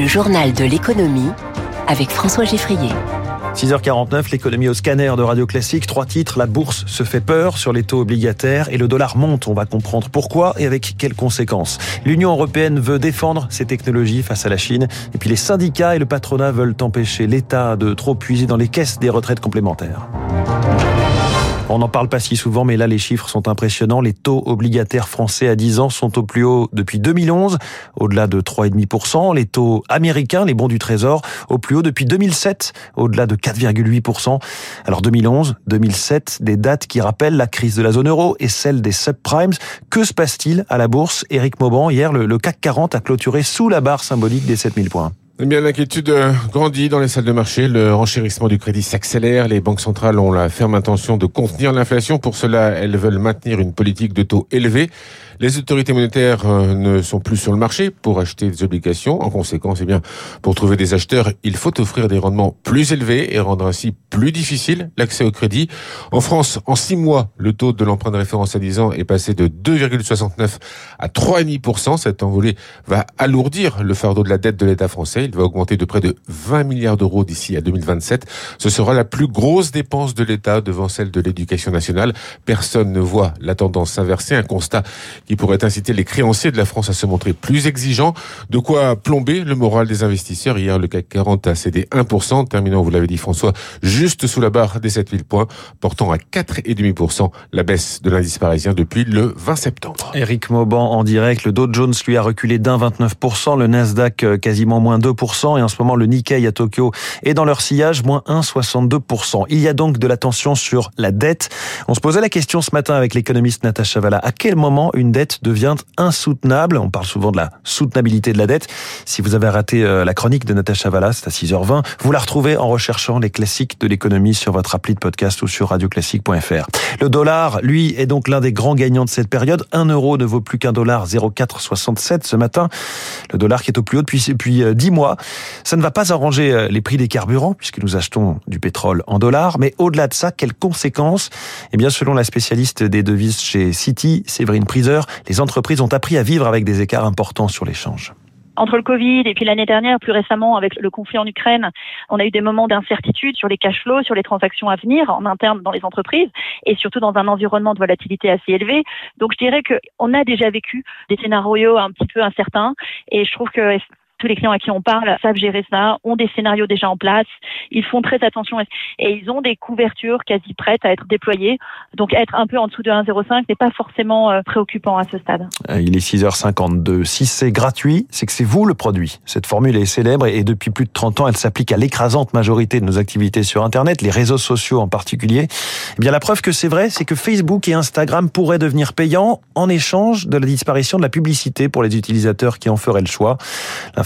Le journal de l'économie avec François Geffrier. 6h49, l'économie au scanner de Radio Classique. Trois titres. La bourse se fait peur sur les taux obligataires et le dollar monte. On va comprendre pourquoi et avec quelles conséquences. L'Union européenne veut défendre ses technologies face à la Chine. Et puis les syndicats et le patronat veulent empêcher l'État de trop puiser dans les caisses des retraites complémentaires. On n'en parle pas si souvent, mais là, les chiffres sont impressionnants. Les taux obligataires français à 10 ans sont au plus haut depuis 2011, au-delà de 3,5%. Les taux américains, les bons du Trésor, au plus haut depuis 2007, au-delà de 4,8%. Alors 2011, 2007, des dates qui rappellent la crise de la zone euro et celle des subprimes. Que se passe-t-il à la bourse? Éric Mauban, hier, le, le CAC 40 a clôturé sous la barre symbolique des 7000 points. Eh bien, l'inquiétude euh, grandit dans les salles de marché. Le renchérissement du crédit s'accélère. Les banques centrales ont la ferme intention de contenir l'inflation. Pour cela, elles veulent maintenir une politique de taux élevés. Les autorités monétaires euh, ne sont plus sur le marché pour acheter des obligations. En conséquence, eh bien, pour trouver des acheteurs, il faut offrir des rendements plus élevés et rendre ainsi plus difficile l'accès au crédit. En France, en six mois, le taux de l'emprunt de référence à 10 ans est passé de 2,69 à 3,5%. Cette envolée va alourdir le fardeau de la dette de l'État français. Il va augmenter de près de 20 milliards d'euros d'ici à 2027. Ce sera la plus grosse dépense de l'État devant celle de l'éducation nationale. Personne ne voit la tendance s'inverser. Un constat qui pourrait inciter les créanciers de la France à se montrer plus exigeants. De quoi plomber le moral des investisseurs. Hier, le CAC 40 a cédé 1%, terminant, vous l'avez dit François, juste sous la barre des 7000 points, portant à 4,5% la baisse de l'indice parisien depuis le 20 septembre. Eric Mauban en direct. Le Dow Jones lui a reculé d'un 29%, le Nasdaq euh, quasiment moins 2%, et en ce moment le Nikkei à Tokyo est dans leur sillage, moins 1,62%. Il y a donc de la tension sur la dette. On se posait la question ce matin avec l'économiste Natacha Chavala. À quel moment une dette devient insoutenable On parle souvent de la soutenabilité de la dette. Si vous avez raté euh, la chronique de Natacha Chavala, c'est à 6h20, vous la retrouvez en recherchant les classiques de l'économie sur votre appli de podcast ou sur radioclassique.fr. Le dollar, lui, est donc l'un des grands gagnants de cette période. Un euro ne vaut plus qu'un dollar 0,467 ce matin. Le dollar qui est au plus haut depuis, depuis 10 euh, mois. Ça ne va pas arranger euh, les prix des carburants puisque nous achetons du pétrole en dollars. Mais au-delà de ça, quelles conséquences? Eh bien, selon la spécialiste des devises chez Citi, Séverine Priser, les entreprises ont appris à vivre avec des écarts importants sur l'échange entre le Covid et puis l'année dernière, plus récemment avec le conflit en Ukraine, on a eu des moments d'incertitude sur les cash flows, sur les transactions à venir en interne dans les entreprises et surtout dans un environnement de volatilité assez élevé. Donc je dirais qu'on a déjà vécu des scénarios un petit peu incertains et je trouve que tous les clients à qui on parle savent gérer ça, ont des scénarios déjà en place, ils font très attention et ils ont des couvertures quasi prêtes à être déployées. Donc être un peu en dessous de 1,05 n'est pas forcément euh, préoccupant à ce stade. Euh, il est 6h52. Si c'est gratuit, c'est que c'est vous le produit. Cette formule est célèbre et depuis plus de 30 ans, elle s'applique à l'écrasante majorité de nos activités sur Internet, les réseaux sociaux en particulier. Eh bien, la preuve que c'est vrai, c'est que Facebook et Instagram pourraient devenir payants en échange de la disparition de la publicité pour les utilisateurs qui en feraient le choix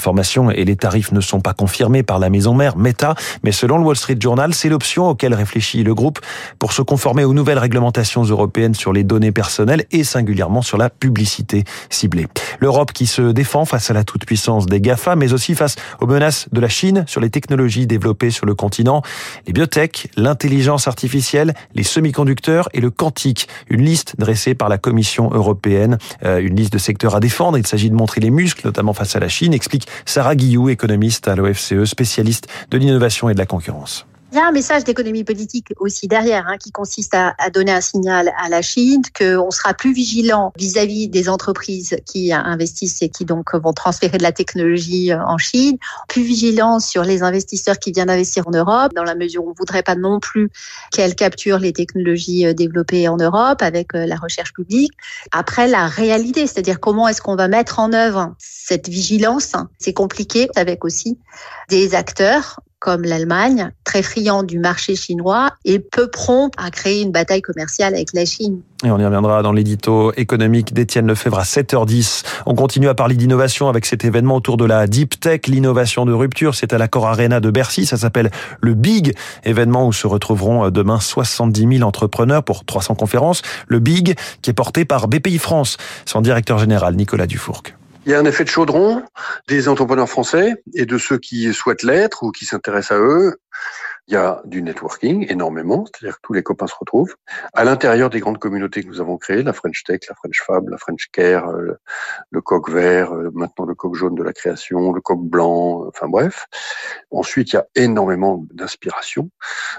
informations et les tarifs ne sont pas confirmés par la maison mère Meta, mais selon le Wall Street Journal, c'est l'option auquel réfléchit le groupe pour se conformer aux nouvelles réglementations européennes sur les données personnelles et singulièrement sur la publicité ciblée. L'Europe qui se défend face à la toute-puissance des GAFA, mais aussi face aux menaces de la Chine sur les technologies développées sur le continent, les biotech, l'intelligence artificielle, les semi-conducteurs et le quantique. Une liste dressée par la Commission européenne, euh, une liste de secteurs à défendre. Il s'agit de montrer les muscles, notamment face à la Chine, explique Sarah Guillou, économiste à l'OFCE, spécialiste de l'innovation et de la concurrence. Il y a un message d'économie politique aussi derrière, hein, qui consiste à, donner un signal à la Chine qu'on sera plus vigilant vis-à-vis des entreprises qui investissent et qui donc vont transférer de la technologie euh, en Chine, plus vigilant sur les investisseurs qui viennent investir en Europe, dans la mesure où on ne voudrait pas non plus qu'elles capturent les technologies euh, développées en Europe avec euh, la recherche publique. Après, la réalité, c'est-à-dire comment est-ce qu'on va mettre en œuvre cette vigilance, c'est compliqué avec aussi des acteurs comme l'Allemagne, très friand du marché chinois et peu prompt à créer une bataille commerciale avec la Chine. Et on y reviendra dans l'édito économique d'Étienne Lefebvre à 7h10. On continue à parler d'innovation avec cet événement autour de la Deep Tech, l'innovation de rupture. C'est à l'accord Arena de Bercy. Ça s'appelle le Big, événement où se retrouveront demain 70 000 entrepreneurs pour 300 conférences. Le Big qui est porté par BPI France, son directeur général Nicolas Dufourc. Il y a un effet de chaudron des entrepreneurs français et de ceux qui souhaitent l'être ou qui s'intéressent à eux. Il y a du networking énormément, c'est-à-dire que tous les copains se retrouvent. À l'intérieur des grandes communautés que nous avons créées, la French Tech, la French Fab, la French Care, le, le coq vert, maintenant le coq jaune de la création, le coq blanc, enfin bref. Ensuite, il y a énormément d'inspiration.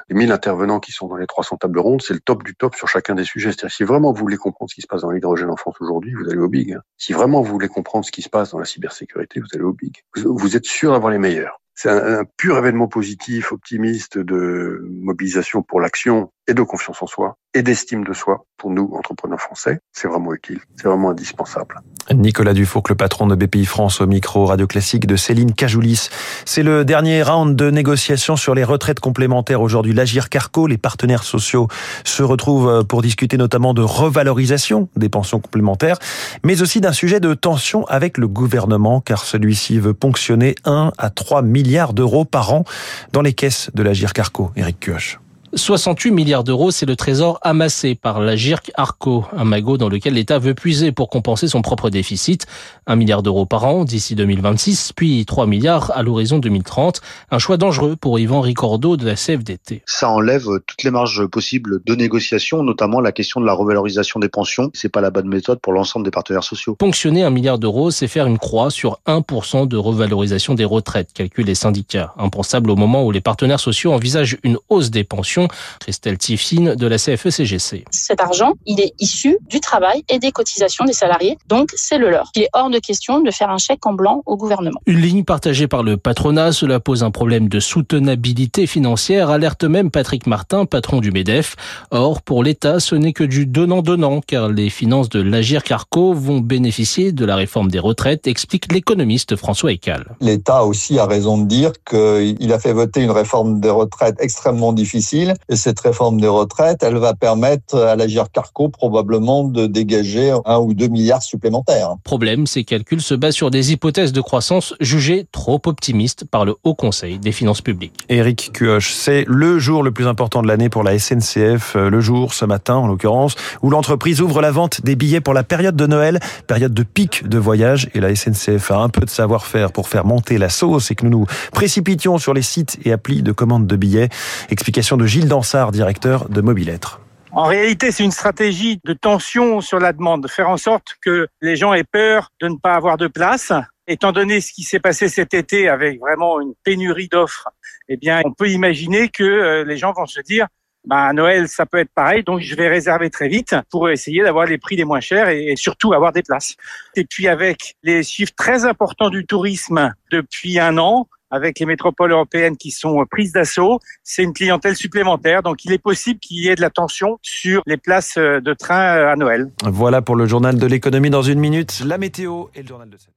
Les 1000 intervenants qui sont dans les 300 tables rondes, c'est le top du top sur chacun des sujets. C'est-à-dire si vraiment vous voulez comprendre ce qui se passe dans l'hydrogène en France aujourd'hui, vous allez au big. Hein. Si vraiment vous voulez comprendre ce qui se passe dans la cybersécurité, vous allez au big. Vous, êtes sûr d'avoir les meilleurs. C'est un, un, pur événement positif, optimiste de mobilisation pour l'action et de confiance en soi et d'estime de soi pour nous, entrepreneurs français. C'est vraiment utile, c'est vraiment indispensable. Nicolas Dufour, le patron de BPI France au micro radio classique de Céline Cajoulis. C'est le dernier round de négociations sur les retraites complémentaires aujourd'hui. L'Agir Carco, les partenaires sociaux se retrouvent pour discuter notamment de revalorisation des pensions complémentaires, mais aussi d'un sujet de tension avec le gouvernement, car celui-ci veut ponctionner 1 à 3 milliards d'euros par an dans les caisses de l'Agir Carco. Éric Cuoche. 68 milliards d'euros, c'est le trésor amassé par la GIRC Arco, un magot dans lequel l'État veut puiser pour compenser son propre déficit. Un milliard d'euros par an d'ici 2026, puis 3 milliards à l'horizon 2030. Un choix dangereux pour Yvan Ricordo de la CFDT. Ça enlève toutes les marges possibles de négociation, notamment la question de la revalorisation des pensions. C'est pas la bonne méthode pour l'ensemble des partenaires sociaux. Ponctionner un milliard d'euros, c'est faire une croix sur 1% de revalorisation des retraites, calculent les syndicats. Impensable au moment où les partenaires sociaux envisagent une hausse des pensions Christelle Tiffine de la CFE-CGC. Cet argent, il est issu du travail et des cotisations des salariés, donc c'est le leur. Il est hors de question de faire un chèque en blanc au gouvernement. Une ligne partagée par le patronat, cela pose un problème de soutenabilité financière, alerte même Patrick Martin, patron du MEDEF. Or, pour l'État, ce n'est que du donnant-donnant, car les finances de l'Agir Carco vont bénéficier de la réforme des retraites, explique l'économiste François Ecal. L'État aussi a raison de dire qu'il a fait voter une réforme des retraites extrêmement difficile et cette réforme des retraites, elle va permettre à l'Agir Carco probablement de dégager un ou deux milliards supplémentaires. Problème, ces calculs se basent sur des hypothèses de croissance jugées trop optimistes par le Haut Conseil des finances publiques. Éric Cuoche, c'est le jour le plus important de l'année pour la SNCF, le jour ce matin en l'occurrence, où l'entreprise ouvre la vente des billets pour la période de Noël, période de pic de voyage, et la SNCF a un peu de savoir-faire pour faire monter la sauce et que nous nous précipitions sur les sites et applis de commande de billets. Explication de Gilles Dansard, directeur de Mobilettre. En réalité, c'est une stratégie de tension sur la demande, de faire en sorte que les gens aient peur de ne pas avoir de place. Étant donné ce qui s'est passé cet été avec vraiment une pénurie d'offres, eh bien, on peut imaginer que les gens vont se dire, bah, à Noël, ça peut être pareil, donc je vais réserver très vite pour essayer d'avoir les prix les moins chers et surtout avoir des places. Et puis avec les chiffres très importants du tourisme depuis un an, avec les métropoles européennes qui sont prises d'assaut, c'est une clientèle supplémentaire. Donc il est possible qu'il y ait de la tension sur les places de train à Noël. Voilà pour le journal de l'économie dans une minute. La météo et le journal de 7